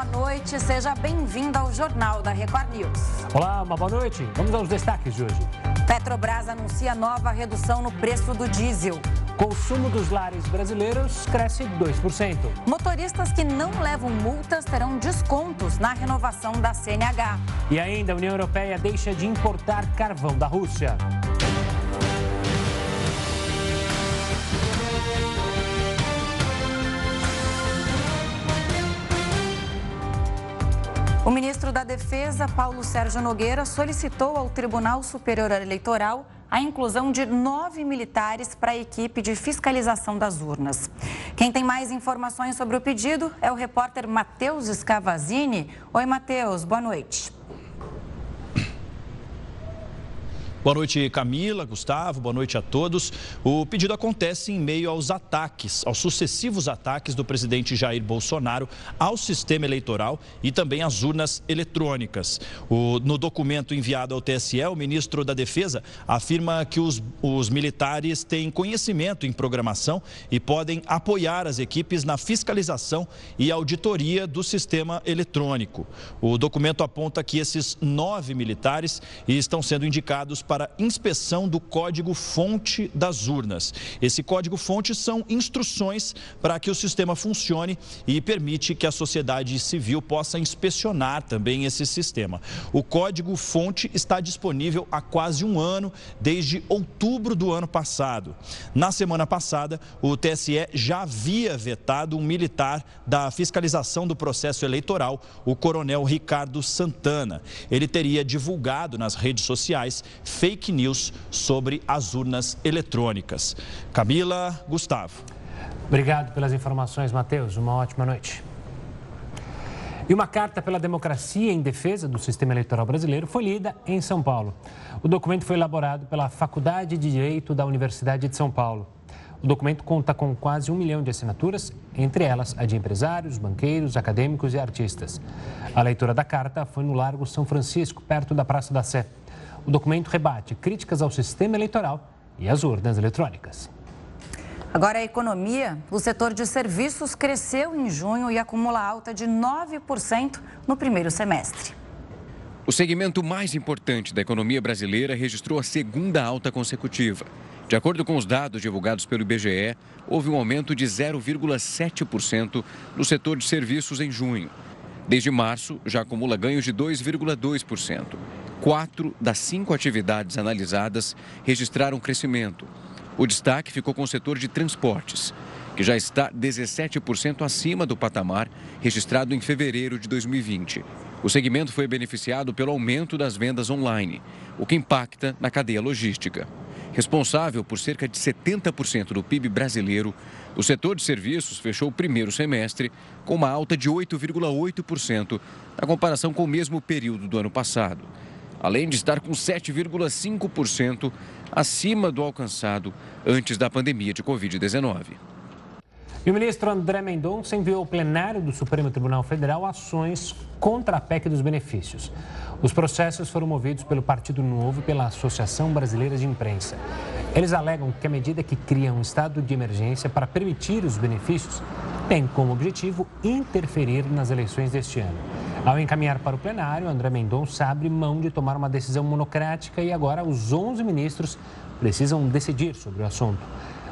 boa noite. Seja bem-vindo ao Jornal da Record News. Olá, uma boa noite. Vamos aos destaques de hoje. Petrobras anuncia nova redução no preço do diesel. Consumo dos lares brasileiros cresce 2%. Motoristas que não levam multas terão descontos na renovação da CNH. E ainda a União Europeia deixa de importar carvão da Rússia. O ministro da Defesa, Paulo Sérgio Nogueira, solicitou ao Tribunal Superior Eleitoral a inclusão de nove militares para a equipe de fiscalização das urnas. Quem tem mais informações sobre o pedido é o repórter Matheus Scavazini. Oi, Matheus, boa noite. Boa noite, Camila, Gustavo, boa noite a todos. O pedido acontece em meio aos ataques, aos sucessivos ataques do presidente Jair Bolsonaro ao sistema eleitoral e também às urnas eletrônicas. O, no documento enviado ao TSE, o ministro da Defesa afirma que os, os militares têm conhecimento em programação e podem apoiar as equipes na fiscalização e auditoria do sistema eletrônico. O documento aponta que esses nove militares estão sendo indicados para inspeção do código-fonte das urnas. Esse código-fonte são instruções para que o sistema funcione e permite que a sociedade civil possa inspecionar também esse sistema. O código-fonte está disponível há quase um ano, desde outubro do ano passado. Na semana passada, o TSE já havia vetado um militar da fiscalização do processo eleitoral, o coronel Ricardo Santana. Ele teria divulgado nas redes sociais fake news sobre as urnas eletrônicas. Camila, Gustavo. Obrigado pelas informações, Matheus. Uma ótima noite. E uma carta pela democracia em defesa do sistema eleitoral brasileiro foi lida em São Paulo. O documento foi elaborado pela Faculdade de Direito da Universidade de São Paulo. O documento conta com quase um milhão de assinaturas, entre elas a de empresários, banqueiros, acadêmicos e artistas. A leitura da carta foi no Largo São Francisco, perto da Praça da Sé. O documento rebate críticas ao sistema eleitoral e às urnas eletrônicas. Agora a economia. O setor de serviços cresceu em junho e acumula alta de 9% no primeiro semestre. O segmento mais importante da economia brasileira registrou a segunda alta consecutiva. De acordo com os dados divulgados pelo IBGE, houve um aumento de 0,7% no setor de serviços em junho. Desde março, já acumula ganhos de 2,2%. Quatro das cinco atividades analisadas registraram crescimento. O destaque ficou com o setor de transportes, que já está 17% acima do patamar registrado em fevereiro de 2020. O segmento foi beneficiado pelo aumento das vendas online, o que impacta na cadeia logística. Responsável por cerca de 70% do PIB brasileiro, o setor de serviços fechou o primeiro semestre com uma alta de 8,8% na comparação com o mesmo período do ano passado além de estar com 7,5% acima do alcançado antes da pandemia de Covid-19. E o ministro André Mendonça enviou ao plenário do Supremo Tribunal Federal ações contra a PEC dos benefícios. Os processos foram movidos pelo Partido Novo e pela Associação Brasileira de Imprensa. Eles alegam que a medida que cria um estado de emergência para permitir os benefícios tem como objetivo interferir nas eleições deste ano. Ao encaminhar para o plenário, André Mendonça abre mão de tomar uma decisão monocrática e agora os 11 ministros precisam decidir sobre o assunto.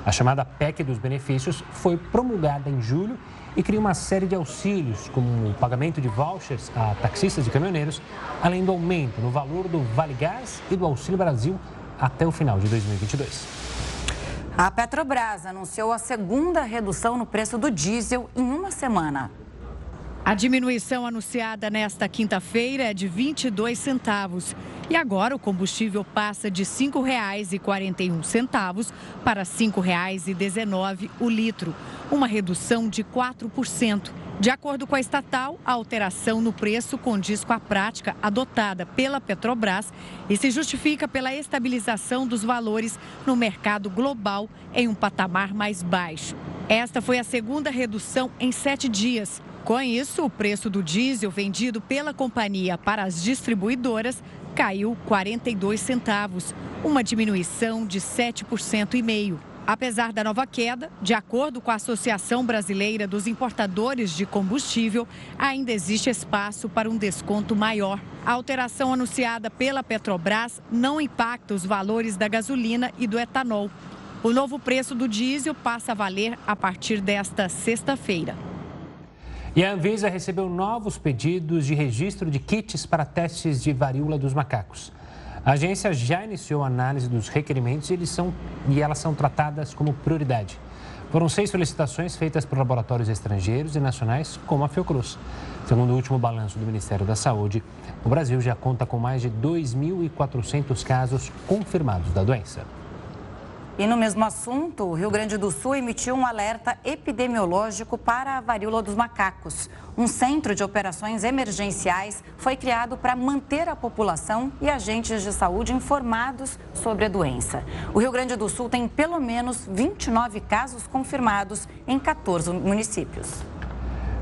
A chamada PEC dos benefícios foi promulgada em julho e cria uma série de auxílios, como o pagamento de vouchers a taxistas e caminhoneiros, além do aumento no valor do Vale Gás e do Auxílio Brasil até o final de 2022. A Petrobras anunciou a segunda redução no preço do diesel em uma semana. A diminuição anunciada nesta quinta-feira é de 22 centavos. E agora o combustível passa de R$ 5,41 para R$ 5,19 o litro, uma redução de 4%. De acordo com a estatal, a alteração no preço condiz com a prática adotada pela Petrobras e se justifica pela estabilização dos valores no mercado global em um patamar mais baixo. Esta foi a segunda redução em sete dias. Com isso, o preço do diesel vendido pela companhia para as distribuidoras caiu 42 centavos, uma diminuição de 7% e meio. Apesar da nova queda, de acordo com a Associação Brasileira dos Importadores de Combustível, ainda existe espaço para um desconto maior. A alteração anunciada pela Petrobras não impacta os valores da gasolina e do etanol. O novo preço do diesel passa a valer a partir desta sexta-feira. E a Anvisa recebeu novos pedidos de registro de kits para testes de varíola dos macacos. A agência já iniciou a análise dos requerimentos e, são, e elas são tratadas como prioridade. Foram seis solicitações feitas por laboratórios estrangeiros e nacionais, como a Fiocruz. Segundo o último balanço do Ministério da Saúde, o Brasil já conta com mais de 2.400 casos confirmados da doença. E no mesmo assunto, o Rio Grande do Sul emitiu um alerta epidemiológico para a varíola dos macacos. Um centro de operações emergenciais foi criado para manter a população e agentes de saúde informados sobre a doença. O Rio Grande do Sul tem pelo menos 29 casos confirmados em 14 municípios.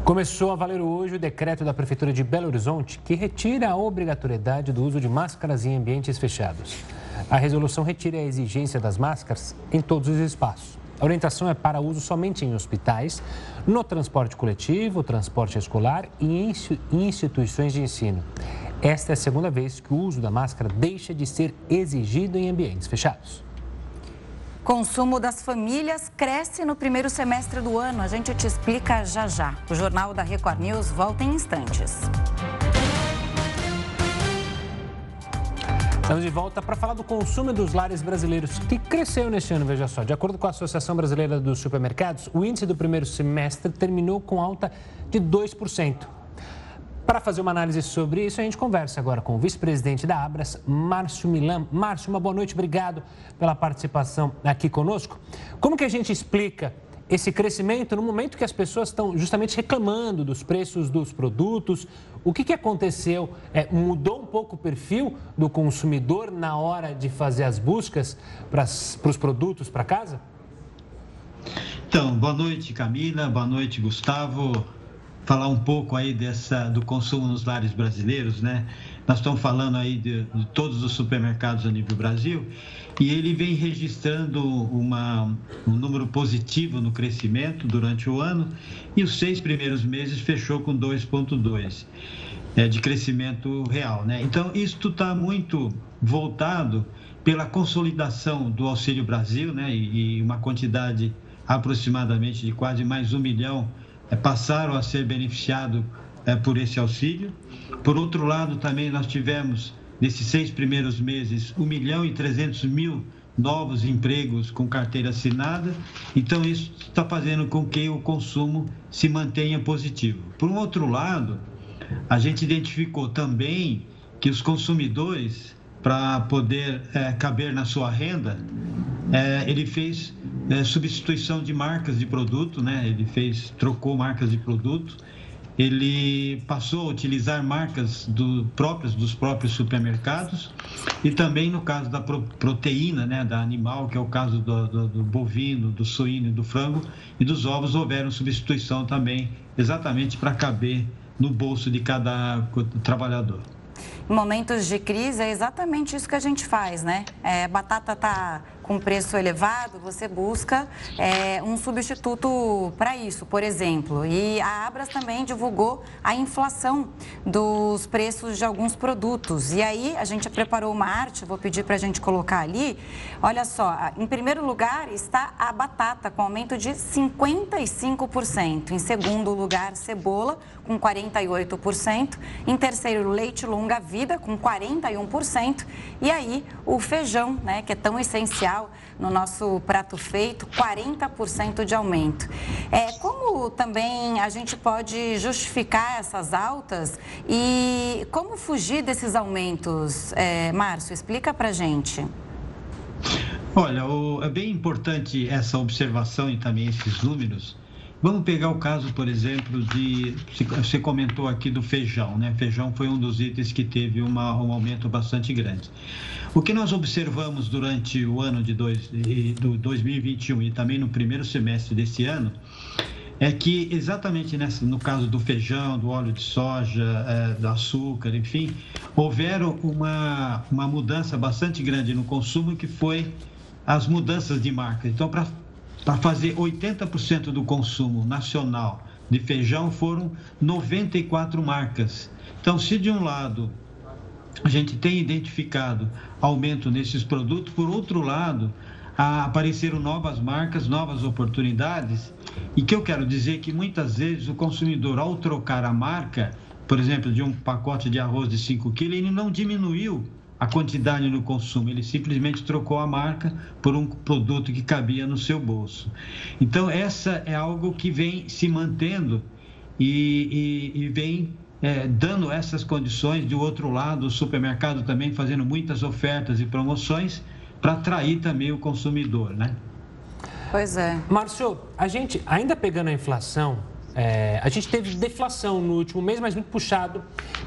Começou a valer hoje o decreto da Prefeitura de Belo Horizonte que retira a obrigatoriedade do uso de máscaras em ambientes fechados. A resolução retira a exigência das máscaras em todos os espaços. A orientação é para uso somente em hospitais, no transporte coletivo, transporte escolar e em instituições de ensino. Esta é a segunda vez que o uso da máscara deixa de ser exigido em ambientes fechados. Consumo das famílias cresce no primeiro semestre do ano. A gente te explica já já. O Jornal da Record News volta em instantes. Estamos de volta para falar do consumo dos lares brasileiros, que cresceu neste ano, veja só. De acordo com a Associação Brasileira dos Supermercados, o índice do primeiro semestre terminou com alta de 2%. Para fazer uma análise sobre isso, a gente conversa agora com o vice-presidente da Abras, Márcio Milan. Márcio, uma boa noite, obrigado pela participação aqui conosco. Como que a gente explica esse crescimento no momento que as pessoas estão justamente reclamando dos preços dos produtos. O que, que aconteceu? É, mudou um pouco o perfil do consumidor na hora de fazer as buscas para os produtos para casa? Então, boa noite, Camila. Boa noite, Gustavo. Falar um pouco aí dessa, do consumo nos lares brasileiros, né? Nós estamos falando aí de, de todos os supermercados a nível Brasil e ele vem registrando uma, um número positivo no crescimento durante o ano e os seis primeiros meses fechou com 2,2 é, de crescimento real. Né? Então, isso está muito voltado pela consolidação do Auxílio Brasil né? e, e uma quantidade aproximadamente de quase mais um milhão é, passaram a ser beneficiados é, por esse auxílio. Por outro lado, também nós tivemos, nesses seis primeiros meses, 1 milhão e 300 mil novos empregos com carteira assinada. Então, isso está fazendo com que o consumo se mantenha positivo. Por um outro lado, a gente identificou também que os consumidores, para poder é, caber na sua renda, é, ele fez é, substituição de marcas de produto, né? ele fez, trocou marcas de produto ele passou a utilizar marcas do, próprias dos próprios supermercados e também no caso da proteína, né, da animal, que é o caso do, do, do bovino, do suíno do frango, e dos ovos houveram substituição também, exatamente para caber no bolso de cada trabalhador. Em momentos de crise é exatamente isso que a gente faz, né? É, batata está com preço elevado, você busca é, um substituto para isso, por exemplo. E a Abras também divulgou a inflação dos preços de alguns produtos. E aí a gente preparou uma arte, vou pedir para a gente colocar ali. Olha só, em primeiro lugar está a batata, com aumento de 55%. Em segundo lugar, cebola, com 48%. Em terceiro, leite longa-vida, com 41%. E aí, o feijão, né, que é tão essencial no nosso prato feito, 40% de aumento. É, como também a gente pode justificar essas altas e como fugir desses aumentos? É, Márcio, explica para gente. Olha, o, é bem importante essa observação e também esses números. Vamos pegar o caso, por exemplo, de. Você comentou aqui do feijão, né? Feijão foi um dos itens que teve uma, um aumento bastante grande. O que nós observamos durante o ano de dois, do 2021 e também no primeiro semestre desse ano é que exatamente nessa, no caso do feijão, do óleo de soja, é, do açúcar, enfim, houveram uma, uma mudança bastante grande no consumo que foi as mudanças de marca. Então, para fazer 80% do consumo nacional de feijão, foram 94 marcas. Então, se de um lado a gente tem identificado aumento nesses produtos, por outro lado, apareceram novas marcas, novas oportunidades. E que eu quero dizer que muitas vezes o consumidor, ao trocar a marca, por exemplo, de um pacote de arroz de 5 quilos, ele não diminuiu a quantidade no consumo, ele simplesmente trocou a marca por um produto que cabia no seu bolso. Então, essa é algo que vem se mantendo e, e, e vem é, dando essas condições. De outro lado, o supermercado também fazendo muitas ofertas e promoções para atrair também o consumidor, né? Pois é. Márcio, a gente, ainda pegando a inflação, é, a gente teve deflação no último mês, mas muito puxado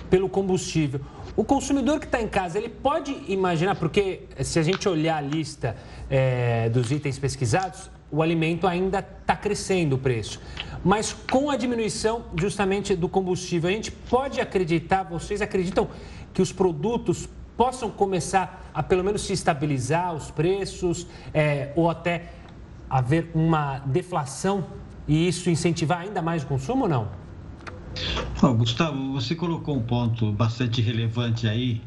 pelo combustível. O consumidor que está em casa, ele pode imaginar, porque se a gente olhar a lista é, dos itens pesquisados, o alimento ainda está crescendo o preço. Mas com a diminuição justamente do combustível, a gente pode acreditar, vocês acreditam que os produtos possam começar a pelo menos se estabilizar os preços é, ou até haver uma deflação e isso incentivar ainda mais o consumo ou não? Gustavo, você colocou um ponto bastante relevante aí,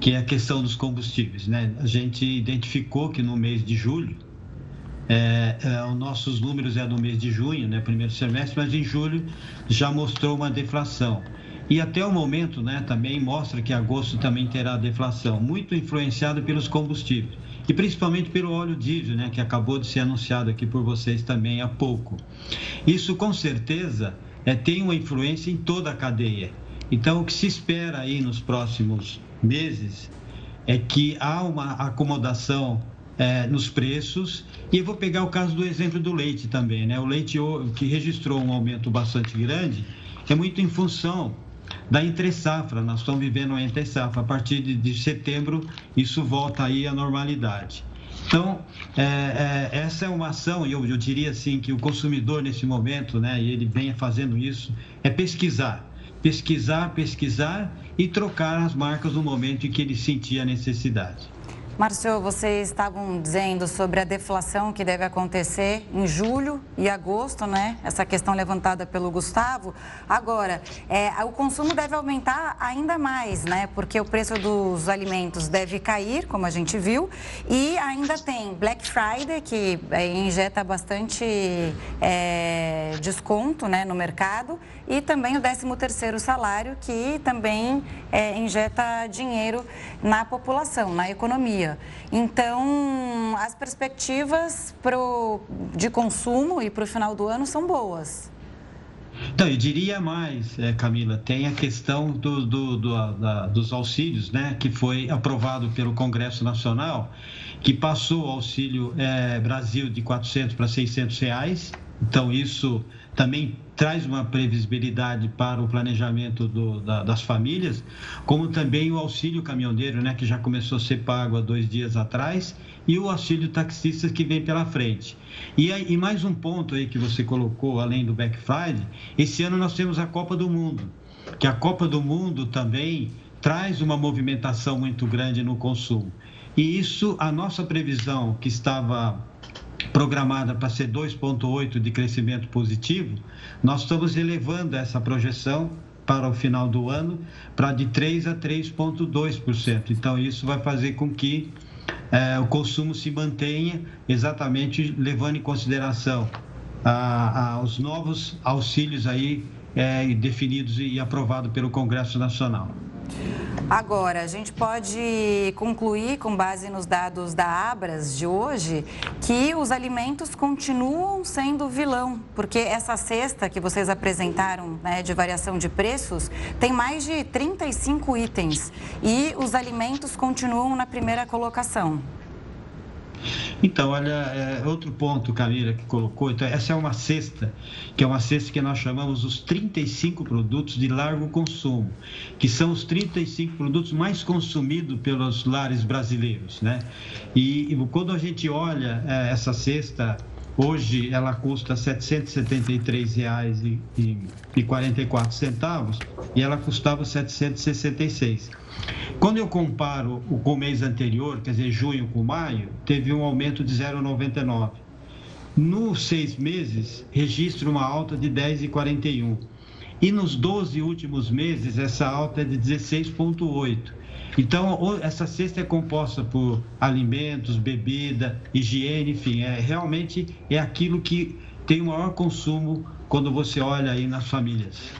que é a questão dos combustíveis. Né? A gente identificou que no mês de julho, é, é, os nossos números é do mês de junho, né, primeiro semestre, mas em julho já mostrou uma deflação. E até o momento, né, também mostra que agosto também terá deflação, muito influenciado pelos combustíveis e principalmente pelo óleo diesel, né, que acabou de ser anunciado aqui por vocês também há pouco. Isso com certeza é, tem uma influência em toda a cadeia. Então, o que se espera aí nos próximos meses é que há uma acomodação é, nos preços. E eu vou pegar o caso do exemplo do leite também, né? O leite que registrou um aumento bastante grande é muito em função da entre safra. Nós estamos vivendo uma entre safra. A partir de, de setembro, isso volta aí à normalidade. Então, é, é, essa é uma ação, e eu, eu, diria assim, que o consumidor nesse momento, né, e ele venha fazendo isso, é pesquisar. Pesquisar, pesquisar e trocar as marcas no momento em que ele sentir a necessidade. Márcio, vocês estavam dizendo sobre a deflação que deve acontecer em julho e agosto, né? Essa questão levantada pelo Gustavo. Agora, é, o consumo deve aumentar ainda mais, né? Porque o preço dos alimentos deve cair, como a gente viu, e ainda tem Black Friday, que é, injeta bastante é, desconto né, no mercado, e também o 13º salário, que também é, injeta dinheiro na população, na economia dia. Então, as perspectivas pro, de consumo e para o final do ano são boas. Então, eu diria mais, é, Camila, tem a questão do, do, do da, dos auxílios, né, que foi aprovado pelo Congresso Nacional, que passou o auxílio é, Brasil de 400 para 600 reais. Então, isso também traz uma previsibilidade para o planejamento do, da, das famílias, como também o auxílio caminhoneiro, né, que já começou a ser pago há dois dias atrás, e o auxílio taxista que vem pela frente. E, e mais um ponto aí que você colocou, além do Black Friday, esse ano nós temos a Copa do Mundo, que a Copa do Mundo também traz uma movimentação muito grande no consumo. E isso, a nossa previsão, que estava programada para ser 2,8% de crescimento positivo, nós estamos elevando essa projeção para o final do ano para de 3 a 3,2%. Então, isso vai fazer com que é, o consumo se mantenha exatamente levando em consideração os novos auxílios aí é, definidos e aprovados pelo Congresso Nacional. Agora, a gente pode concluir, com base nos dados da Abras de hoje, que os alimentos continuam sendo vilão, porque essa cesta que vocês apresentaram né, de variação de preços tem mais de 35 itens e os alimentos continuam na primeira colocação. Então, olha, é, outro ponto, Camila, que colocou, então, essa é uma cesta, que é uma cesta que nós chamamos os 35 produtos de largo consumo, que são os 35 produtos mais consumidos pelos lares brasileiros, né? E, e quando a gente olha é, essa cesta, Hoje ela custa R$ 773,44 e ela custava R$ 766. Quando eu comparo com o mês anterior, quer dizer, junho com maio, teve um aumento de 0,99. Nos seis meses, registra uma alta de 10,41. E nos 12 últimos meses, essa alta é de 16,8. Então, essa cesta é composta por alimentos, bebida, higiene, enfim, é, realmente é aquilo que tem o maior consumo quando você olha aí nas famílias.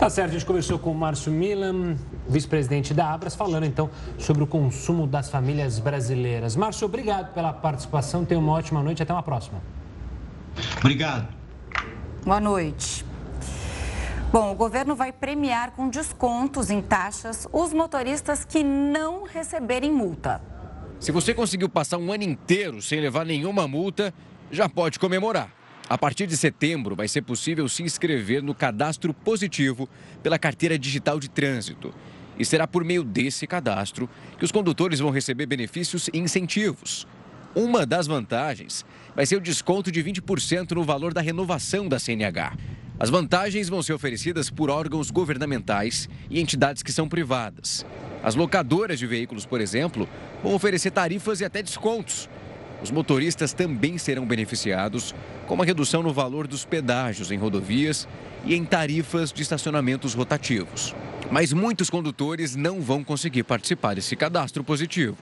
Tá certo, a gente conversou com o Márcio Milan, vice-presidente da Abras, falando então sobre o consumo das famílias brasileiras. Márcio, obrigado pela participação, tenha uma ótima noite, até uma próxima. Obrigado. Boa noite. Bom, o governo vai premiar com descontos em taxas os motoristas que não receberem multa. Se você conseguiu passar um ano inteiro sem levar nenhuma multa, já pode comemorar. A partir de setembro, vai ser possível se inscrever no cadastro positivo pela carteira digital de trânsito. E será por meio desse cadastro que os condutores vão receber benefícios e incentivos. Uma das vantagens vai ser o desconto de 20% no valor da renovação da CNH. As vantagens vão ser oferecidas por órgãos governamentais e entidades que são privadas. As locadoras de veículos, por exemplo, vão oferecer tarifas e até descontos. Os motoristas também serão beneficiados com uma redução no valor dos pedágios em rodovias e em tarifas de estacionamentos rotativos. Mas muitos condutores não vão conseguir participar desse cadastro positivo.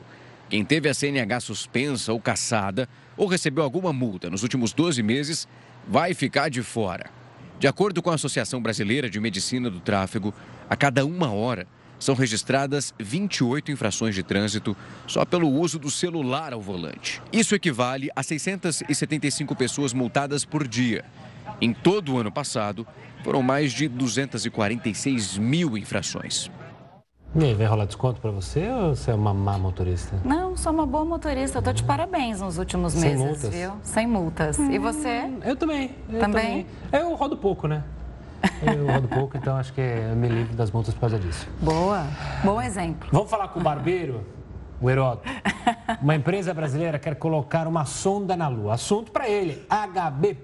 Quem teve a CNH suspensa ou caçada ou recebeu alguma multa nos últimos 12 meses vai ficar de fora. De acordo com a Associação Brasileira de Medicina do Tráfego, a cada uma hora são registradas 28 infrações de trânsito só pelo uso do celular ao volante. Isso equivale a 675 pessoas multadas por dia. Em todo o ano passado, foram mais de 246 mil infrações. E aí, vai rolar desconto para você ou você é uma má motorista? Não, sou uma boa motorista. Eu tô de parabéns nos últimos Sem meses, multas? viu? Sem multas. E você? Eu também. Eu Também? Eu rodo pouco, né? Eu rodo pouco, então acho que eu me livro das multas por causa disso. Boa. Bom exemplo. Vamos falar com o barbeiro, o Heródoto. Uma empresa brasileira quer colocar uma sonda na Lua. Assunto para ele, HB.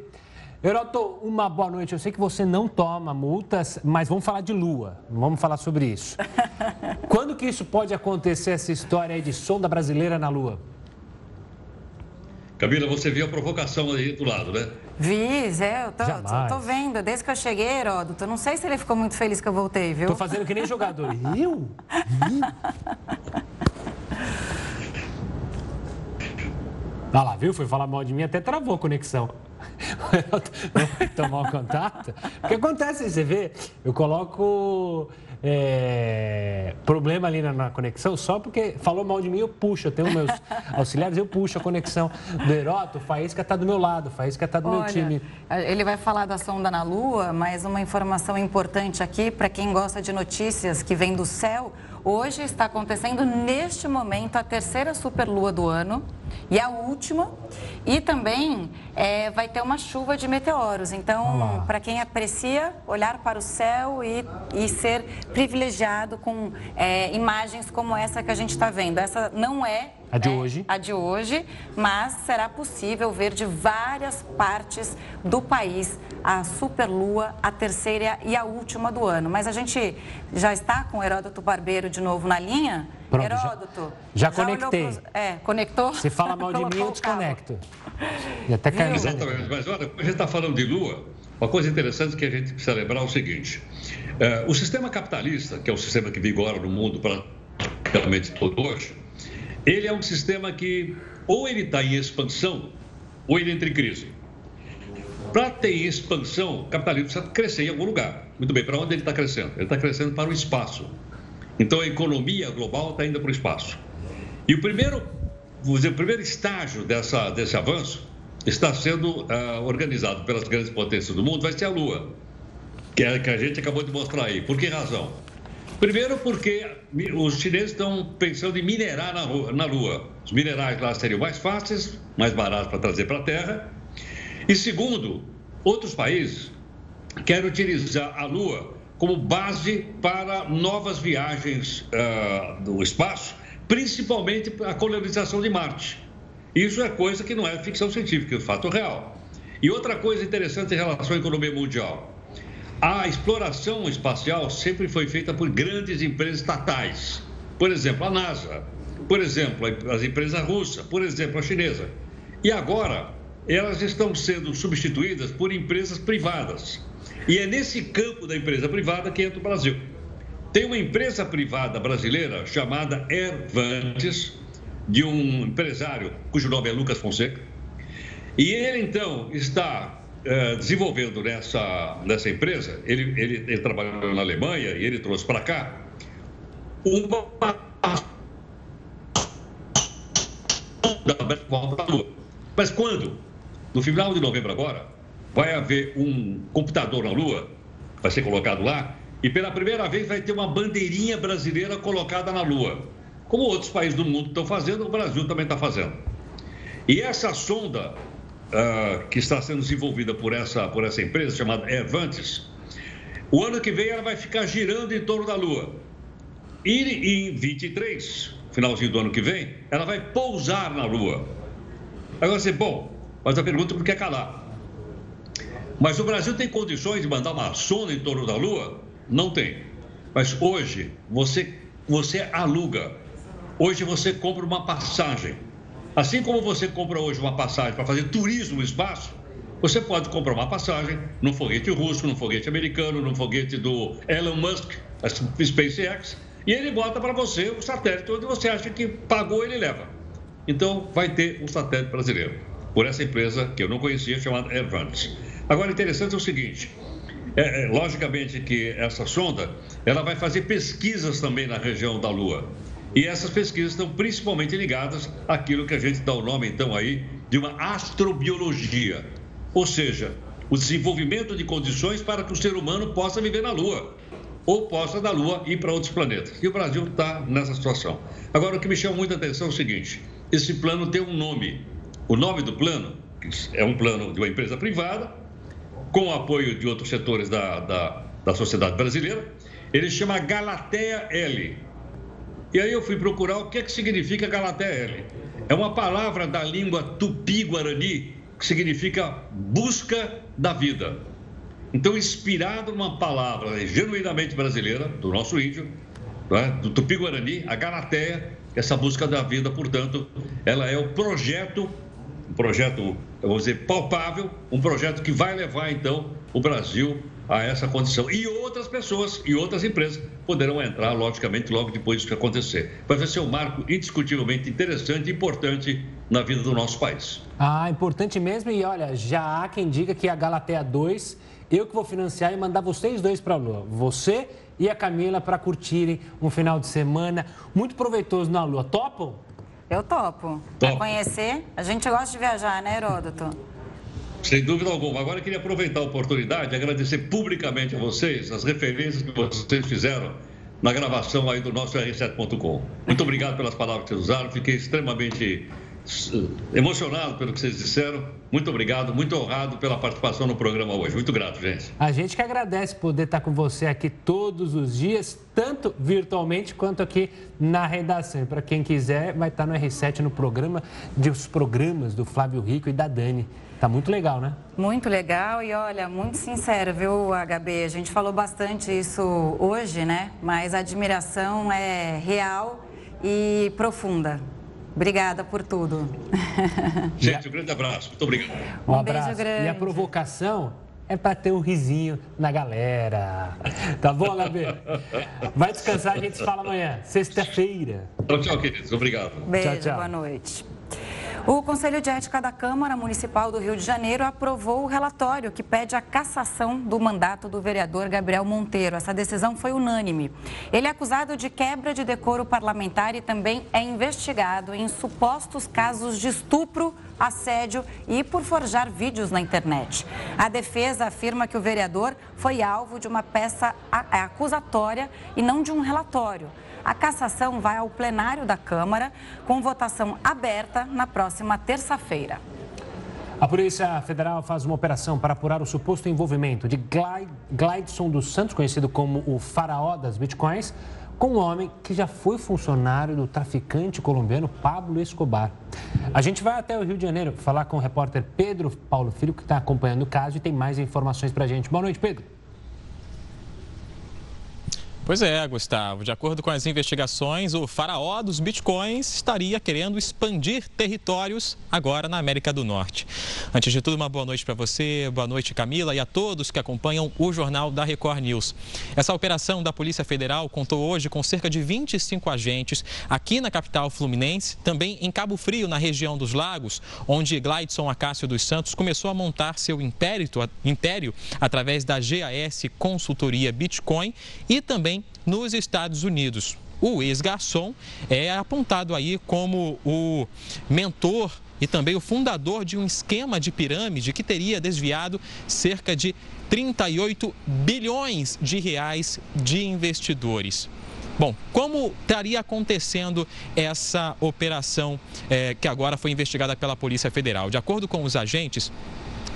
Heródoto, uma boa noite. Eu sei que você não toma multas, mas vamos falar de Lua. Vamos falar sobre isso. Quando que isso pode acontecer, essa história aí de sonda brasileira na Lua? Camila, você viu a provocação aí do lado, né? Vi, Zé, eu tô, Jamais. tô, tô vendo. Desde que eu cheguei, Heródoto, não sei se ele ficou muito feliz que eu voltei, viu? Tô fazendo que nem jogador. Eu? Olha lá, viu? Foi falar mal de mim, até travou a conexão. Tomar o contato? O que acontece, você vê, eu coloco é, problema ali na, na conexão só porque falou mal de mim, eu puxo. Eu tenho meus auxiliares, eu puxo a conexão do Heroto, o Faísca está do meu lado, o Faísca está do meu Olha, time. Ele vai falar da sonda na Lua, mas uma informação importante aqui para quem gosta de notícias que vem do céu. Hoje está acontecendo neste momento a terceira superlua do ano e a última. E também é, vai ter uma chuva de meteoros. Então, para quem aprecia, olhar para o céu e, e ser privilegiado com é, imagens como essa que a gente está vendo. Essa não é A de é, hoje. a de hoje, mas será possível ver de várias partes do país a superlua, a terceira e a última do ano. Mas a gente já está com o Heródoto Barbeiro de novo na linha? Pronto, já- Heródoto. já olhou conectei. pros- É, conectou? Se fala mal de mim, eu desconecto. E até caiu Exatamente. Mas olha, a gente está falando de Lua, uma coisa interessante que a gente precisa lembrar é o seguinte: eh, o sistema capitalista, que é o sistema que vigora no mundo praticamente todo hoje, ele é um sistema que ou ele está em expansão ou ele entra em crise. Para ter expansão, o capitalismo precisa crescer em algum lugar. Muito bem, para onde ele está crescendo? Ele está crescendo para o espaço. Então a economia global está indo para o espaço. E o primeiro, vou dizer, o primeiro estágio dessa, desse avanço está sendo ah, organizado pelas grandes potências do mundo, vai ser a Lua, que é que a gente acabou de mostrar aí. Por que razão? Primeiro porque os chineses estão pensando em minerar na, na Lua. Os minerais lá seriam mais fáceis, mais baratos para trazer para a Terra. E segundo, outros países querem utilizar a Lua como base para novas viagens ah, do espaço, principalmente a colonização de Marte. Isso é coisa que não é ficção científica, é fato real. E outra coisa interessante em relação à economia mundial. A exploração espacial sempre foi feita por grandes empresas estatais. por exemplo, a NASA, por exemplo, as empresas russas, por exemplo, a chinesa. E agora, elas estão sendo substituídas por empresas privadas. E é nesse campo da empresa privada que entra o Brasil. Tem uma empresa privada brasileira chamada Airvantes, de um empresário cujo nome é Lucas Fonseca. E ele, então, está é, desenvolvendo nessa, nessa empresa, ele, ele, ele trabalhou na Alemanha e ele trouxe para cá uma. Mas quando? No final de novembro agora, vai haver um computador na Lua, vai ser colocado lá, e pela primeira vez vai ter uma bandeirinha brasileira colocada na Lua. Como outros países do mundo estão fazendo, o Brasil também está fazendo. E essa sonda uh, que está sendo desenvolvida por essa, por essa empresa chamada Airvantes, o ano que vem ela vai ficar girando em torno da Lua. E em 23, finalzinho do ano que vem, ela vai pousar na Lua. Agora você, bom, mas a pergunta por que calar? Mas o Brasil tem condições de mandar uma sonda em torno da Lua? Não tem. Mas hoje você, você aluga. Hoje você compra uma passagem. Assim como você compra hoje uma passagem para fazer turismo no espaço, você pode comprar uma passagem num foguete russo, num foguete americano, num foguete do Elon Musk, a SpaceX, e ele bota para você o satélite onde você acha que pagou, ele leva. Então, vai ter um satélite brasileiro, por essa empresa que eu não conhecia, chamada Airvantes. Agora, interessante é o seguinte, é, é, logicamente que essa sonda, ela vai fazer pesquisas também na região da Lua. E essas pesquisas estão principalmente ligadas àquilo que a gente dá o nome, então, aí, de uma astrobiologia. Ou seja, o desenvolvimento de condições para que o ser humano possa viver na Lua ou possa da Lua ir para outros planetas. E o Brasil está nessa situação. Agora, o que me chama muita atenção é o seguinte: esse plano tem um nome. O nome do plano é um plano de uma empresa privada, com o apoio de outros setores da, da, da sociedade brasileira. Ele chama Galatea L. E aí eu fui procurar o que, é que significa Galatea L. É uma palavra da língua tupi-guarani que significa busca da vida. Então, inspirado numa palavra genuinamente brasileira, do nosso índio, é? do Tupi-Guarani, a Galateia, essa busca da vida, portanto, ela é o projeto, um projeto, vou dizer, palpável, um projeto que vai levar, então, o Brasil a essa condição. E outras pessoas e outras empresas poderão entrar, logicamente, logo depois disso acontecer. Vai ser um marco indiscutivelmente interessante e importante na vida do nosso país. Ah, importante mesmo. E olha, já há quem diga que a Galatea 2 eu que vou financiar e mandar vocês dois para a Lua. Você e a Camila para curtirem um final de semana muito proveitoso na Lua. Topam? Eu topo. Para conhecer, a gente gosta de viajar, né, Heródoto? Sem dúvida alguma. Agora eu queria aproveitar a oportunidade e agradecer publicamente a vocês as referências que vocês fizeram na gravação aí do nosso R7.com. Muito obrigado pelas palavras que vocês usaram. Fiquei extremamente emocionado pelo que vocês disseram. Muito obrigado, muito honrado pela participação no programa hoje. Muito grato, gente. A gente que agradece poder estar com você aqui todos os dias, tanto virtualmente quanto aqui na redação. Para quem quiser, vai estar no R7 no programa dos programas do Flávio Rico e da Dani. Tá muito legal, né? Muito legal e olha, muito sincero, viu, HB? A gente falou bastante isso hoje, né? Mas a admiração é real e profunda. Obrigada por tudo. Gente, um grande abraço. Muito obrigado. Um, um abraço. Beijo grande. E a provocação é para ter um risinho na galera. Tá bom, Gabi? Vai descansar, a gente se fala amanhã, sexta-feira. Tchau, tchau, queridos. Obrigado. Beijo, tchau, tchau. boa noite. O Conselho de Ética da Câmara Municipal do Rio de Janeiro aprovou o relatório que pede a cassação do mandato do vereador Gabriel Monteiro. Essa decisão foi unânime. Ele é acusado de quebra de decoro parlamentar e também é investigado em supostos casos de estupro, assédio e por forjar vídeos na internet. A defesa afirma que o vereador foi alvo de uma peça acusatória e não de um relatório. A cassação vai ao plenário da Câmara com votação aberta na próxima terça-feira. A Polícia Federal faz uma operação para apurar o suposto envolvimento de Glideson dos Santos, conhecido como o faraó das bitcoins, com um homem que já foi funcionário do traficante colombiano Pablo Escobar. A gente vai até o Rio de Janeiro falar com o repórter Pedro Paulo Filho, que está acompanhando o caso e tem mais informações para a gente. Boa noite, Pedro. Pois é, Gustavo. De acordo com as investigações, o faraó dos bitcoins estaria querendo expandir territórios agora na América do Norte. Antes de tudo, uma boa noite para você, boa noite, Camila, e a todos que acompanham o Jornal da Record News. Essa operação da Polícia Federal contou hoje com cerca de 25 agentes aqui na capital fluminense, também em Cabo Frio, na região dos Lagos, onde Gladson Acácio dos Santos começou a montar seu império, império através da GAS Consultoria Bitcoin e também também nos Estados Unidos. O ex-garçom é apontado aí como o mentor e também o fundador de um esquema de pirâmide que teria desviado cerca de 38 bilhões de reais de investidores. Bom, como estaria acontecendo essa operação é, que agora foi investigada pela Polícia Federal? De acordo com os agentes,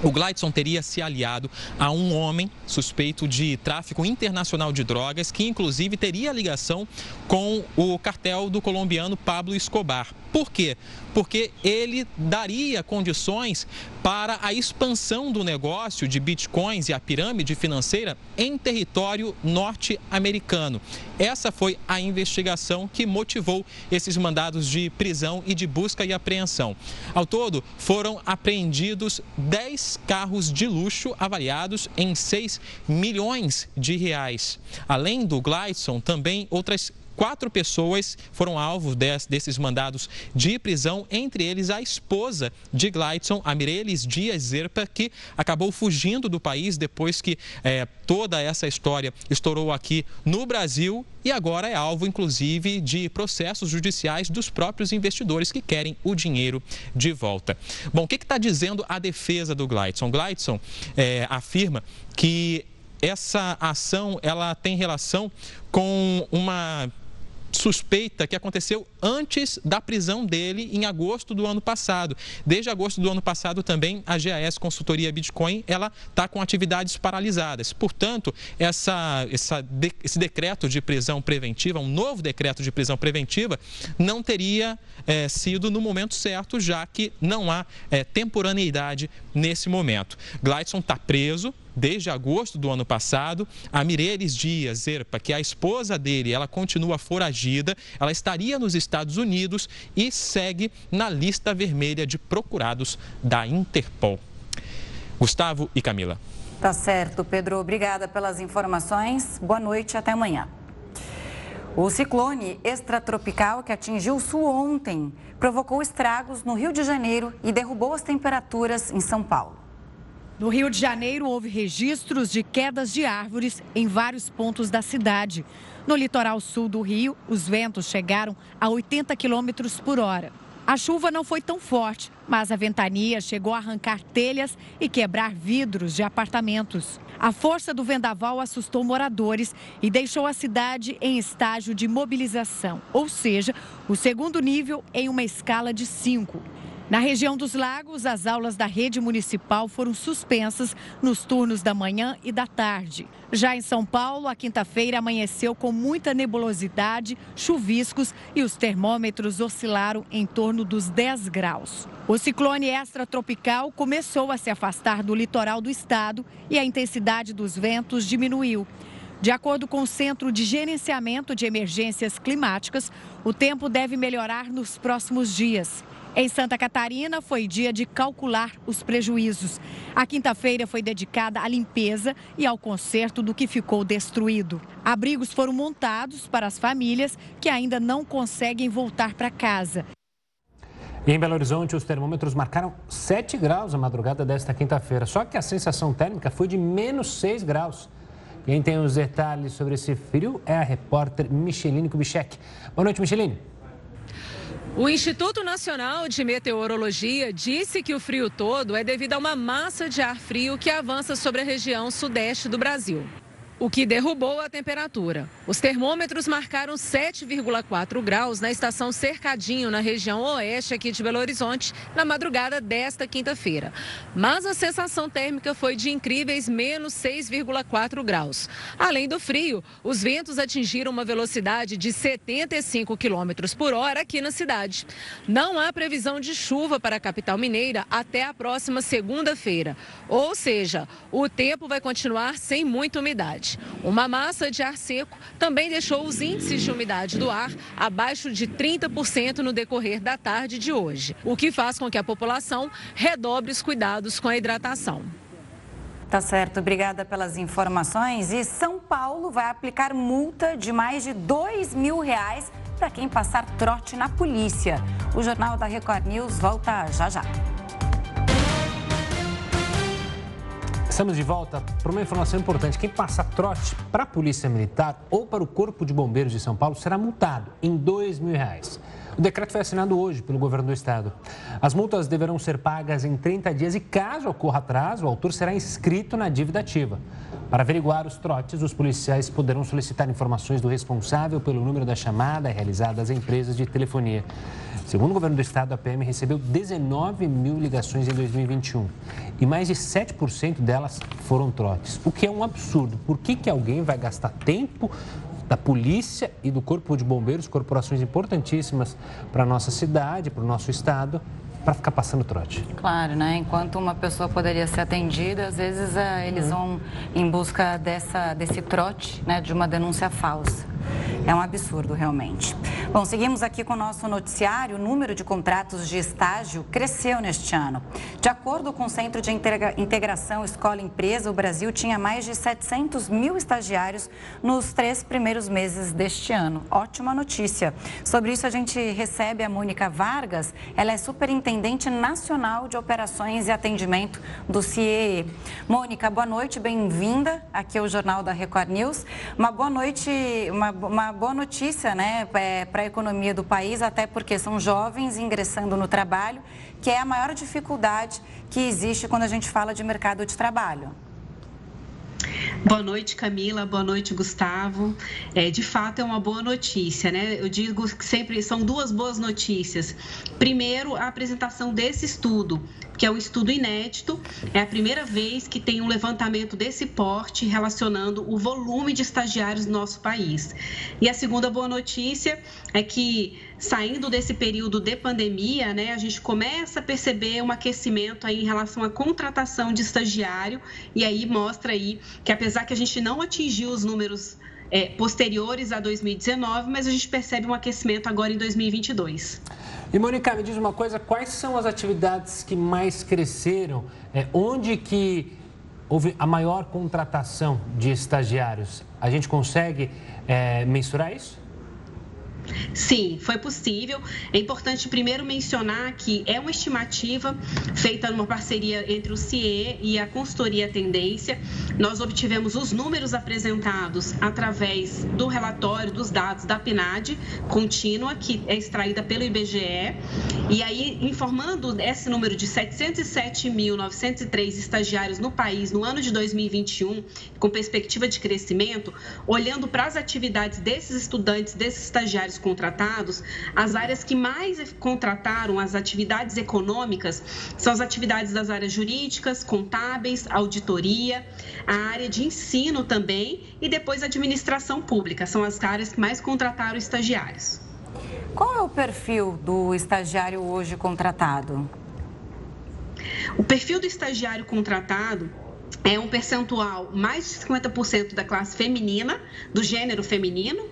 o Gladson teria se aliado a um homem suspeito de tráfico internacional de drogas, que inclusive teria ligação com o cartel do colombiano Pablo Escobar. Por quê? Porque ele daria condições para a expansão do negócio de bitcoins e a pirâmide financeira em território norte-americano. Essa foi a investigação que motivou esses mandados de prisão e de busca e apreensão. Ao todo, foram apreendidos 10 carros de luxo avaliados em 6 milhões de reais. Além do Gladson, também outras Quatro pessoas foram alvos desses mandados de prisão, entre eles a esposa de Gladson, a Mireles Dias Zerpa, que acabou fugindo do país depois que é, toda essa história estourou aqui no Brasil e agora é alvo, inclusive, de processos judiciais dos próprios investidores que querem o dinheiro de volta. Bom, o que está dizendo a defesa do Gladson? Gladson é, afirma que essa ação ela tem relação com uma suspeita que aconteceu antes da prisão dele em agosto do ano passado. Desde agosto do ano passado também a GAS Consultoria Bitcoin ela está com atividades paralisadas. Portanto, essa, essa, esse decreto de prisão preventiva, um novo decreto de prisão preventiva, não teria é, sido no momento certo, já que não há é, temporaneidade nesse momento. Gladson está preso, desde agosto do ano passado. A Mireles Dias Zerpa, que é a esposa dele, ela continua foragida, ela estaria nos Estados Unidos e segue na lista vermelha de procurados da Interpol. Gustavo e Camila. Tá certo, Pedro. Obrigada pelas informações. Boa noite até amanhã. O ciclone extratropical que atingiu o sul ontem provocou estragos no Rio de Janeiro e derrubou as temperaturas em São Paulo. No Rio de Janeiro, houve registros de quedas de árvores em vários pontos da cidade. No litoral sul do Rio, os ventos chegaram a 80 quilômetros por hora. A chuva não foi tão forte, mas a ventania chegou a arrancar telhas e quebrar vidros de apartamentos. A força do vendaval assustou moradores e deixou a cidade em estágio de mobilização, ou seja, o segundo nível em uma escala de cinco. Na região dos lagos, as aulas da rede municipal foram suspensas nos turnos da manhã e da tarde. Já em São Paulo, a quinta-feira amanheceu com muita nebulosidade, chuviscos e os termômetros oscilaram em torno dos 10 graus. O ciclone extratropical começou a se afastar do litoral do estado e a intensidade dos ventos diminuiu. De acordo com o Centro de Gerenciamento de Emergências Climáticas, o tempo deve melhorar nos próximos dias. Em Santa Catarina, foi dia de calcular os prejuízos. A quinta-feira foi dedicada à limpeza e ao conserto do que ficou destruído. Abrigos foram montados para as famílias que ainda não conseguem voltar para casa. E em Belo Horizonte, os termômetros marcaram 7 graus na madrugada desta quinta-feira. Só que a sensação térmica foi de menos 6 graus. Quem tem os detalhes sobre esse frio é a repórter Micheline Kubitschek. Boa noite, Micheline. O Instituto Nacional de Meteorologia disse que o frio todo é devido a uma massa de ar frio que avança sobre a região sudeste do Brasil o que derrubou a temperatura. Os termômetros marcaram 7,4 graus na estação Cercadinho, na região oeste aqui de Belo Horizonte, na madrugada desta quinta-feira. Mas a sensação térmica foi de incríveis menos 6,4 graus. Além do frio, os ventos atingiram uma velocidade de 75 quilômetros por hora aqui na cidade. Não há previsão de chuva para a capital mineira até a próxima segunda-feira. Ou seja, o tempo vai continuar sem muita umidade. Noite. Uma massa de ar seco também deixou os índices de umidade do ar abaixo de 30% no decorrer da tarde de hoje, o que faz com que a população redobre os cuidados com a hidratação. Tá certo, obrigada pelas informações. E São Paulo vai aplicar multa de mais de dois mil reais para quem passar trote na polícia. O Jornal da Record News volta já já. Estamos de volta para uma informação importante. Quem passa trote para a Polícia Militar ou para o Corpo de Bombeiros de São Paulo será multado em dois mil reais. O decreto foi assinado hoje pelo governo do estado. As multas deverão ser pagas em 30 dias e, caso ocorra atraso, o autor será inscrito na dívida ativa. Para averiguar os trotes, os policiais poderão solicitar informações do responsável pelo número da chamada realizada às empresas de telefonia. Segundo o governo do estado, a PM recebeu 19 mil ligações em 2021 e mais de 7% delas foram trotes, o que é um absurdo. Por que, que alguém vai gastar tempo da polícia e do Corpo de Bombeiros, corporações importantíssimas para a nossa cidade, para o nosso estado, para ficar passando trote. Claro, né? Enquanto uma pessoa poderia ser atendida, às vezes é, eles uhum. vão em busca dessa, desse trote, né, de uma denúncia falsa. É um absurdo, realmente. Bom, seguimos aqui com o nosso noticiário. O número de contratos de estágio cresceu neste ano. De acordo com o Centro de Integração Escola-Empresa, o Brasil tinha mais de 700 mil estagiários nos três primeiros meses deste ano. Ótima notícia. Sobre isso, a gente recebe a Mônica Vargas. Ela é superintendente nacional de operações e atendimento do CIE. Mônica, boa noite, bem-vinda aqui ao Jornal da Record News. Uma boa noite, uma uma boa notícia né, é, para a economia do país, até porque são jovens ingressando no trabalho, que é a maior dificuldade que existe quando a gente fala de mercado de trabalho. Boa noite, Camila. Boa noite, Gustavo. É, de fato, é uma boa notícia, né? Eu digo que sempre são duas boas notícias. Primeiro, a apresentação desse estudo, que é um estudo inédito. É a primeira vez que tem um levantamento desse porte relacionando o volume de estagiários no nosso país. E a segunda boa notícia é que saindo desse período de pandemia, né, a gente começa a perceber um aquecimento aí em relação à contratação de estagiário e aí mostra aí que apesar que a gente não atingiu os números é, posteriores a 2019, mas a gente percebe um aquecimento agora em 2022. E Mônica, me diz uma coisa, quais são as atividades que mais cresceram? É, onde que houve a maior contratação de estagiários? A gente consegue é, mensurar isso? Sim, foi possível. É importante primeiro mencionar que é uma estimativa feita numa parceria entre o CIE e a consultoria Tendência. Nós obtivemos os números apresentados através do relatório dos dados da PNAD contínua, que é extraída pelo IBGE. E aí, informando esse número de 707.903 estagiários no país no ano de 2021, com perspectiva de crescimento, olhando para as atividades desses estudantes, desses estagiários contratados, as áreas que mais contrataram as atividades econômicas são as atividades das áreas jurídicas, contábeis, auditoria, a área de ensino também e depois a administração pública. São as áreas que mais contrataram estagiários. Qual é o perfil do estagiário hoje contratado? O perfil do estagiário contratado é um percentual mais de 50% da classe feminina, do gênero feminino.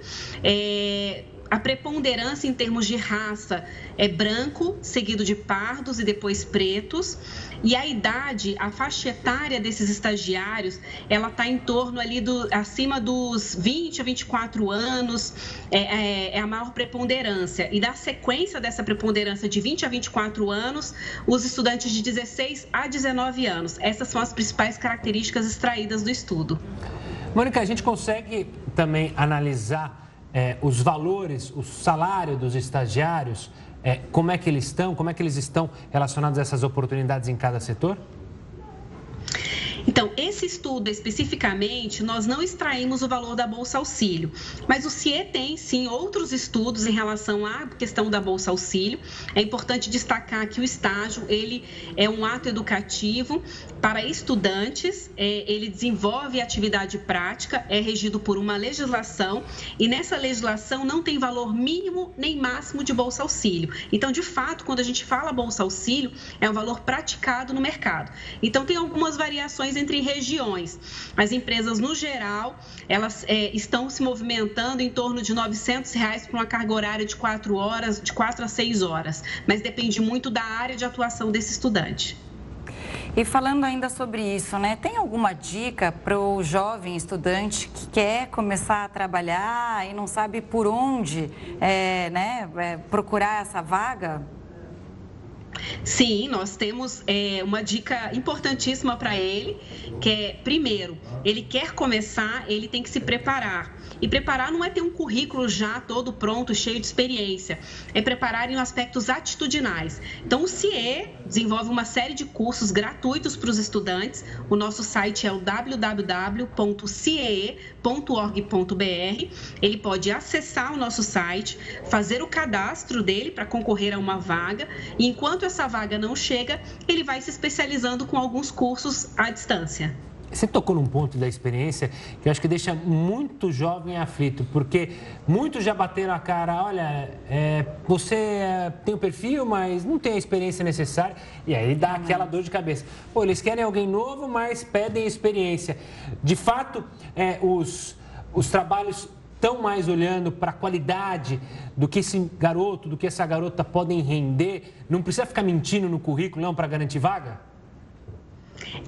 É, a preponderância em termos de raça é branco, seguido de pardos e depois pretos. E a idade, a faixa etária desses estagiários, ela está em torno ali do acima dos 20 a 24 anos, é, é, é, a maior preponderância. E da sequência dessa preponderância de 20 a 24 anos, os estudantes de 16 a 19 anos. Essas são as principais características extraídas do estudo. Mônica, a gente consegue também analisar é, os valores, o salário dos estagiários, é, como é que eles estão, como é que eles estão relacionados a essas oportunidades em cada setor? Então, esse estudo especificamente, nós não extraímos o valor da Bolsa Auxílio, mas o CIE tem sim outros estudos em relação à questão da Bolsa Auxílio. É importante destacar que o estágio, ele é um ato educativo para estudantes, é, ele desenvolve atividade prática, é regido por uma legislação e nessa legislação não tem valor mínimo nem máximo de Bolsa Auxílio. Então, de fato, quando a gente fala Bolsa Auxílio, é um valor praticado no mercado. Então, tem algumas variações entre regiões. As empresas, no geral, elas é, estão se movimentando em torno de 900 reais para uma carga horária de 4 horas, de 4 a 6 horas, mas depende muito da área de atuação desse estudante. E falando ainda sobre isso, né? Tem alguma dica para o jovem estudante que quer começar a trabalhar e não sabe por onde é, né, é, procurar essa vaga? Sim, nós temos é, uma dica importantíssima para ele, que é, primeiro, ele quer começar, ele tem que se preparar. E preparar não é ter um currículo já todo pronto, cheio de experiência. É preparar em aspectos atitudinais. Então, o CIE desenvolve uma série de cursos gratuitos para os estudantes. O nosso site é o www.ciee.org.br. Ele pode acessar o nosso site, fazer o cadastro dele para concorrer a uma vaga. E enquanto essa vaga não chega, ele vai se especializando com alguns cursos à distância. Você tocou num ponto da experiência que eu acho que deixa muito jovem aflito, porque muitos já bateram a cara, olha, é, você é, tem o perfil, mas não tem a experiência necessária, e aí dá aquela dor de cabeça. Pô, eles querem alguém novo, mas pedem experiência. De fato, é, os, os trabalhos estão mais olhando para a qualidade do que esse garoto, do que essa garota podem render, não precisa ficar mentindo no currículo, não, para garantir vaga?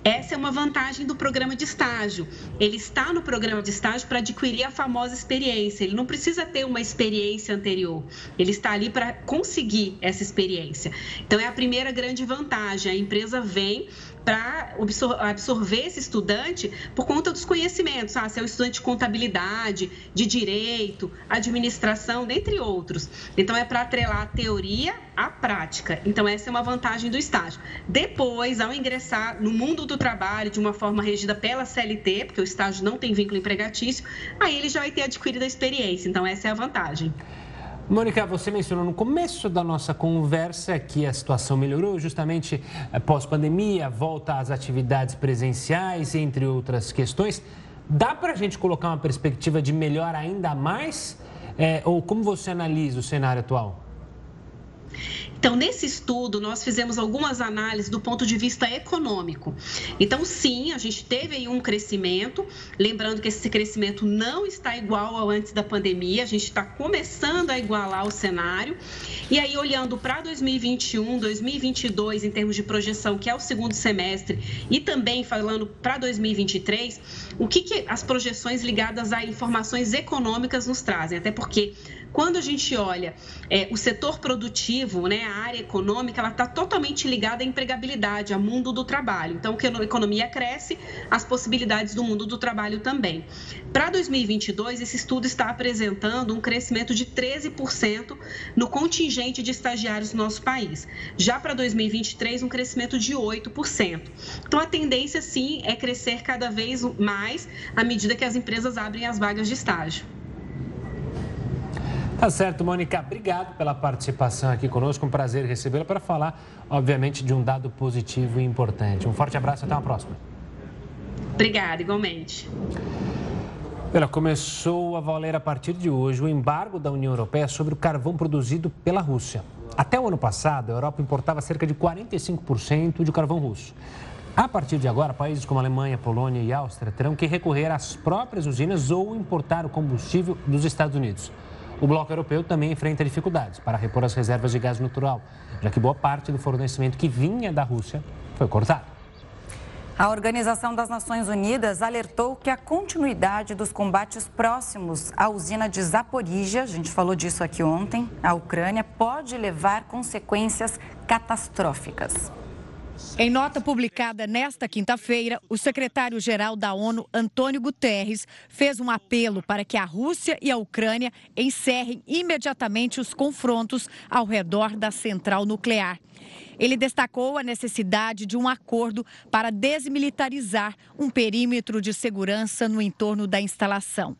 Essa é uma vantagem do programa de estágio. Ele está no programa de estágio para adquirir a famosa experiência. Ele não precisa ter uma experiência anterior. Ele está ali para conseguir essa experiência. Então, é a primeira grande vantagem. A empresa vem para absorver esse estudante por conta dos conhecimentos. Ah, se é um estudante de contabilidade, de direito, administração, dentre outros. Então, é para atrelar a teoria à prática. Então, essa é uma vantagem do estágio. Depois, ao ingressar no mundo do trabalho de uma forma regida pela CLT, porque o estágio não tem vínculo empregatício, aí ele já vai ter adquirido a experiência. Então, essa é a vantagem. Mônica, você mencionou no começo da nossa conversa que a situação melhorou justamente eh, pós-pandemia, volta às atividades presenciais, entre outras questões. Dá para a gente colocar uma perspectiva de melhor ainda mais? É, ou como você analisa o cenário atual? Então, nesse estudo, nós fizemos algumas análises do ponto de vista econômico. Então, sim, a gente teve aí um crescimento, lembrando que esse crescimento não está igual ao antes da pandemia, a gente está começando a igualar o cenário. E aí, olhando para 2021, 2022, em termos de projeção, que é o segundo semestre, e também falando para 2023, o que, que as projeções ligadas a informações econômicas nos trazem? Até porque quando a gente olha é, o setor produtivo, né, a área econômica, ela está totalmente ligada à empregabilidade, ao mundo do trabalho. Então, que a economia cresce, as possibilidades do mundo do trabalho também. Para 2022, esse estudo está apresentando um crescimento de 13% no contingente de estagiários no nosso país. Já para 2023, um crescimento de 8%. Então, a tendência, sim, é crescer cada vez mais à medida que as empresas abrem as vagas de estágio. Tá certo, Mônica. Obrigado pela participação aqui conosco. Um prazer recebê-la para falar, obviamente, de um dado positivo e importante. Um forte abraço e até uma próxima. Obrigada, igualmente. Ela começou a valer a partir de hoje o embargo da União Europeia sobre o carvão produzido pela Rússia. Até o ano passado, a Europa importava cerca de 45% de carvão russo. A partir de agora, países como Alemanha, Polônia e Áustria terão que recorrer às próprias usinas ou importar o combustível dos Estados Unidos. O bloco europeu também enfrenta dificuldades para repor as reservas de gás natural, já que boa parte do fornecimento que vinha da Rússia foi cortado. A Organização das Nações Unidas alertou que a continuidade dos combates próximos à usina de Zaporizhia, a gente falou disso aqui ontem, a Ucrânia, pode levar consequências catastróficas. Em nota publicada nesta quinta-feira, o secretário-geral da ONU, Antônio Guterres, fez um apelo para que a Rússia e a Ucrânia encerrem imediatamente os confrontos ao redor da central nuclear. Ele destacou a necessidade de um acordo para desmilitarizar um perímetro de segurança no entorno da instalação.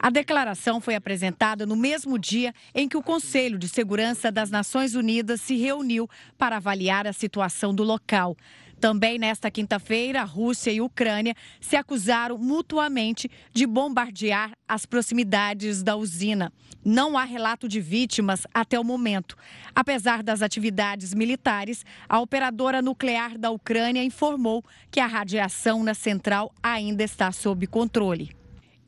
A declaração foi apresentada no mesmo dia em que o Conselho de Segurança das Nações Unidas se reuniu para avaliar a situação do local. Também nesta quinta-feira, Rússia e Ucrânia se acusaram mutuamente de bombardear as proximidades da usina. Não há relato de vítimas até o momento. Apesar das atividades militares, a operadora nuclear da Ucrânia informou que a radiação na central ainda está sob controle.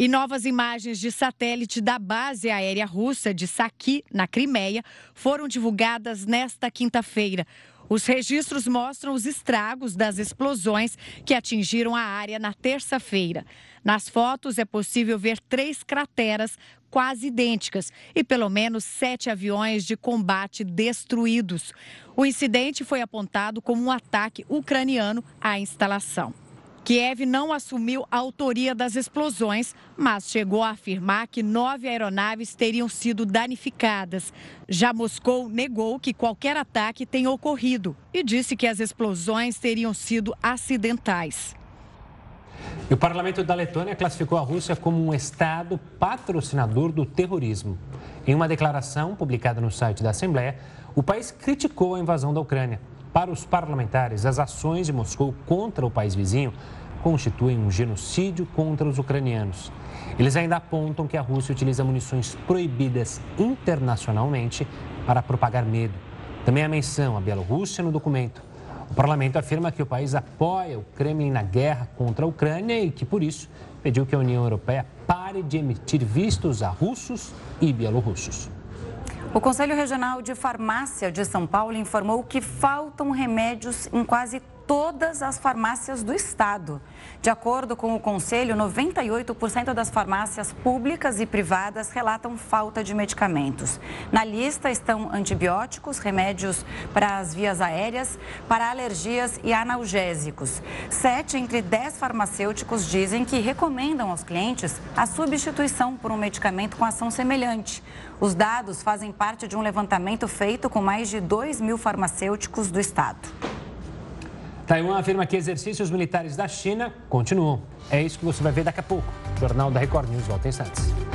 E novas imagens de satélite da base aérea russa de Saki, na Crimeia, foram divulgadas nesta quinta-feira. Os registros mostram os estragos das explosões que atingiram a área na terça-feira. Nas fotos é possível ver três crateras quase idênticas e pelo menos sete aviões de combate destruídos. O incidente foi apontado como um ataque ucraniano à instalação. Kiev não assumiu a autoria das explosões, mas chegou a afirmar que nove aeronaves teriam sido danificadas. Já Moscou negou que qualquer ataque tenha ocorrido e disse que as explosões teriam sido acidentais. E o parlamento da Letônia classificou a Rússia como um Estado patrocinador do terrorismo. Em uma declaração publicada no site da Assembleia, o país criticou a invasão da Ucrânia. Para os parlamentares, as ações de Moscou contra o país vizinho constituem um genocídio contra os ucranianos. Eles ainda apontam que a Rússia utiliza munições proibidas internacionalmente para propagar medo. Também há menção à Bielorrússia no documento. O parlamento afirma que o país apoia o Kremlin na guerra contra a Ucrânia e que, por isso, pediu que a União Europeia pare de emitir vistos a russos e bielorrussos. O Conselho Regional de Farmácia de São Paulo informou que faltam remédios em quase todas as farmácias do estado. De acordo com o Conselho, 98% das farmácias públicas e privadas relatam falta de medicamentos. Na lista estão antibióticos, remédios para as vias aéreas, para alergias e analgésicos. Sete entre dez farmacêuticos dizem que recomendam aos clientes a substituição por um medicamento com ação semelhante. Os dados fazem parte de um levantamento feito com mais de 2 mil farmacêuticos do estado. Taiwan afirma que exercícios militares da China continuam. É isso que você vai ver daqui a pouco. O Jornal da Record News volta em instantes.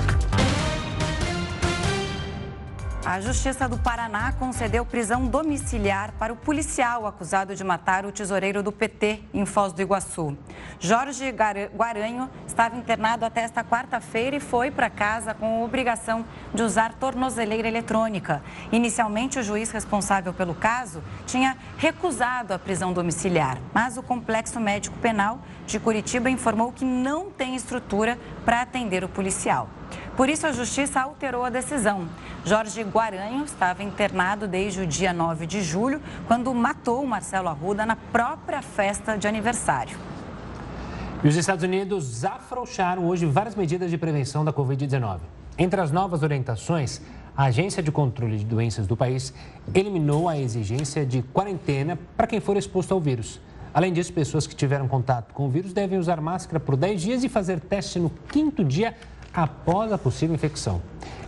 A Justiça do Paraná concedeu prisão domiciliar para o policial acusado de matar o tesoureiro do PT em Foz do Iguaçu. Jorge Guaranho estava internado até esta quarta-feira e foi para casa com obrigação de usar tornozeleira eletrônica. Inicialmente, o juiz responsável pelo caso tinha recusado a prisão domiciliar, mas o Complexo Médico Penal de Curitiba informou que não tem estrutura para atender o policial. Por isso, a Justiça alterou a decisão. Jorge Guaranho estava internado desde o dia 9 de julho, quando matou Marcelo Arruda na própria festa de aniversário. E os Estados Unidos afrouxaram hoje várias medidas de prevenção da Covid-19. Entre as novas orientações, a Agência de Controle de Doenças do país eliminou a exigência de quarentena para quem for exposto ao vírus. Além disso, pessoas que tiveram contato com o vírus devem usar máscara por 10 dias e fazer teste no quinto dia após a possível infecção.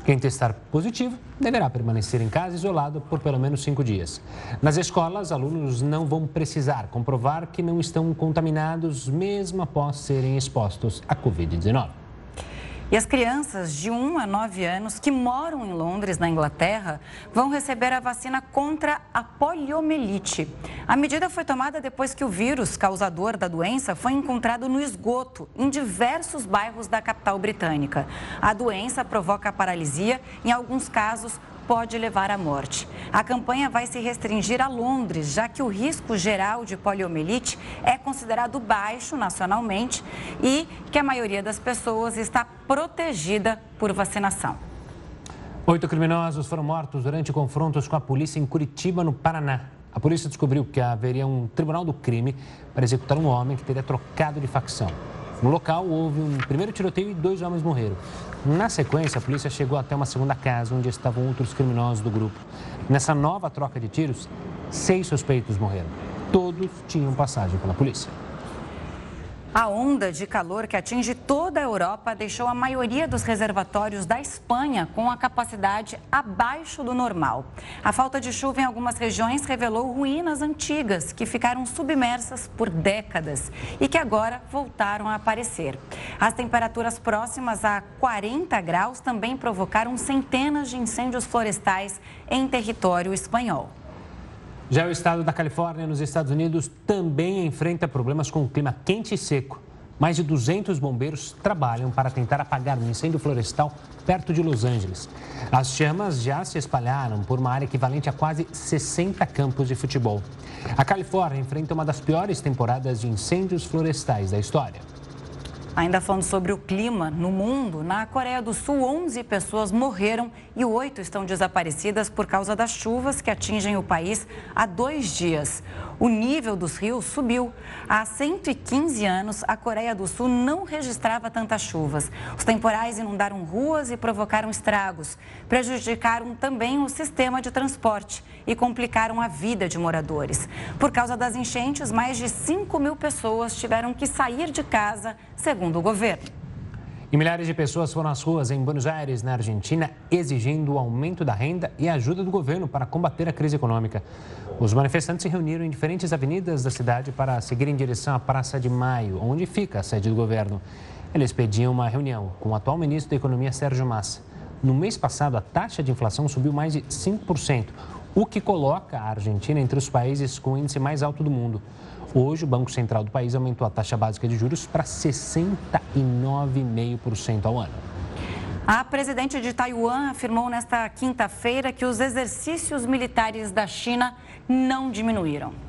Quem testar positivo deverá permanecer em casa isolado por pelo menos cinco dias. Nas escolas, alunos não vão precisar comprovar que não estão contaminados mesmo após serem expostos à Covid-19. E as crianças de 1 a 9 anos que moram em Londres, na Inglaterra, vão receber a vacina contra a poliomielite. A medida foi tomada depois que o vírus causador da doença foi encontrado no esgoto em diversos bairros da capital britânica. A doença provoca paralisia, em alguns casos pode levar à morte. A campanha vai se restringir a Londres, já que o risco geral de poliomielite é considerado baixo nacionalmente e que a maioria das pessoas está protegida por vacinação. Oito criminosos foram mortos durante confrontos com a polícia em Curitiba, no Paraná. A polícia descobriu que haveria um tribunal do crime para executar um homem que teria trocado de facção. No local, houve um primeiro tiroteio e dois homens morreram. Na sequência, a polícia chegou até uma segunda casa onde estavam outros criminosos do grupo. Nessa nova troca de tiros, seis suspeitos morreram. Todos tinham passagem pela polícia. A onda de calor que atinge toda a Europa deixou a maioria dos reservatórios da Espanha com a capacidade abaixo do normal. A falta de chuva em algumas regiões revelou ruínas antigas que ficaram submersas por décadas e que agora voltaram a aparecer. As temperaturas próximas a 40 graus também provocaram centenas de incêndios florestais em território espanhol. Já o estado da Califórnia, nos Estados Unidos, também enfrenta problemas com o clima quente e seco. Mais de 200 bombeiros trabalham para tentar apagar um incêndio florestal perto de Los Angeles. As chamas já se espalharam por uma área equivalente a quase 60 campos de futebol. A Califórnia enfrenta uma das piores temporadas de incêndios florestais da história. Ainda falando sobre o clima no mundo, na Coreia do Sul, 11 pessoas morreram e oito estão desaparecidas por causa das chuvas que atingem o país há dois dias. O nível dos rios subiu. Há 115 anos, a Coreia do Sul não registrava tantas chuvas. Os temporais inundaram ruas e provocaram estragos. Prejudicaram também o sistema de transporte e complicaram a vida de moradores. Por causa das enchentes, mais de 5 mil pessoas tiveram que sair de casa, segundo o governo. E milhares de pessoas foram às ruas em Buenos Aires, na Argentina, exigindo o aumento da renda e ajuda do governo para combater a crise econômica. Os manifestantes se reuniram em diferentes avenidas da cidade para seguir em direção à Praça de Maio, onde fica a sede do governo. Eles pediam uma reunião com o atual ministro da Economia, Sérgio Massa. No mês passado, a taxa de inflação subiu mais de 5%, o que coloca a Argentina entre os países com o índice mais alto do mundo. Hoje, o Banco Central do país aumentou a taxa básica de juros para 69,5% ao ano. A presidente de Taiwan afirmou nesta quinta-feira que os exercícios militares da China não diminuíram.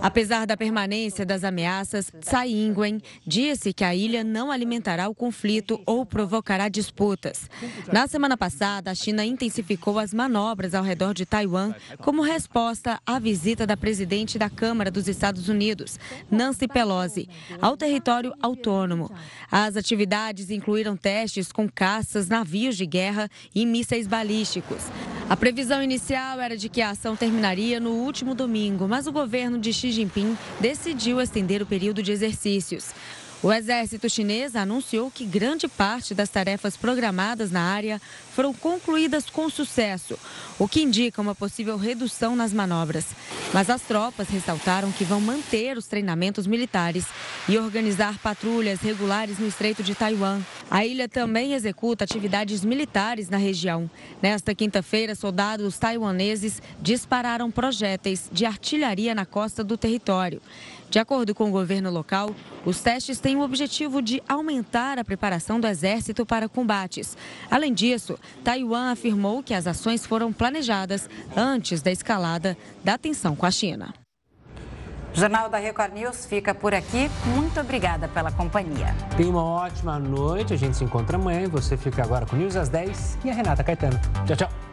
Apesar da permanência das ameaças, Tsai Ing-wen disse que a ilha não alimentará o conflito ou provocará disputas. Na semana passada, a China intensificou as manobras ao redor de Taiwan como resposta à visita da presidente da Câmara dos Estados Unidos, Nancy Pelosi, ao território autônomo. As atividades incluíram testes com caças, navios de guerra e mísseis balísticos. A previsão inicial era de que a ação terminaria no último domingo, mas o governo de Xi Jinping decidiu estender o período de exercícios. O exército chinês anunciou que grande parte das tarefas programadas na área foram concluídas com sucesso, o que indica uma possível redução nas manobras. Mas as tropas ressaltaram que vão manter os treinamentos militares e organizar patrulhas regulares no Estreito de Taiwan. A ilha também executa atividades militares na região. Nesta quinta-feira, soldados taiwaneses dispararam projéteis de artilharia na costa do território. De acordo com o governo local, os testes têm o objetivo de aumentar a preparação do exército para combates. Além disso, Taiwan afirmou que as ações foram planejadas antes da escalada da tensão com a China. O Jornal da Record News fica por aqui. Muito obrigada pela companhia. Tenha uma ótima noite. A gente se encontra amanhã você fica agora com News às 10 e a Renata Caetano. Tchau, tchau.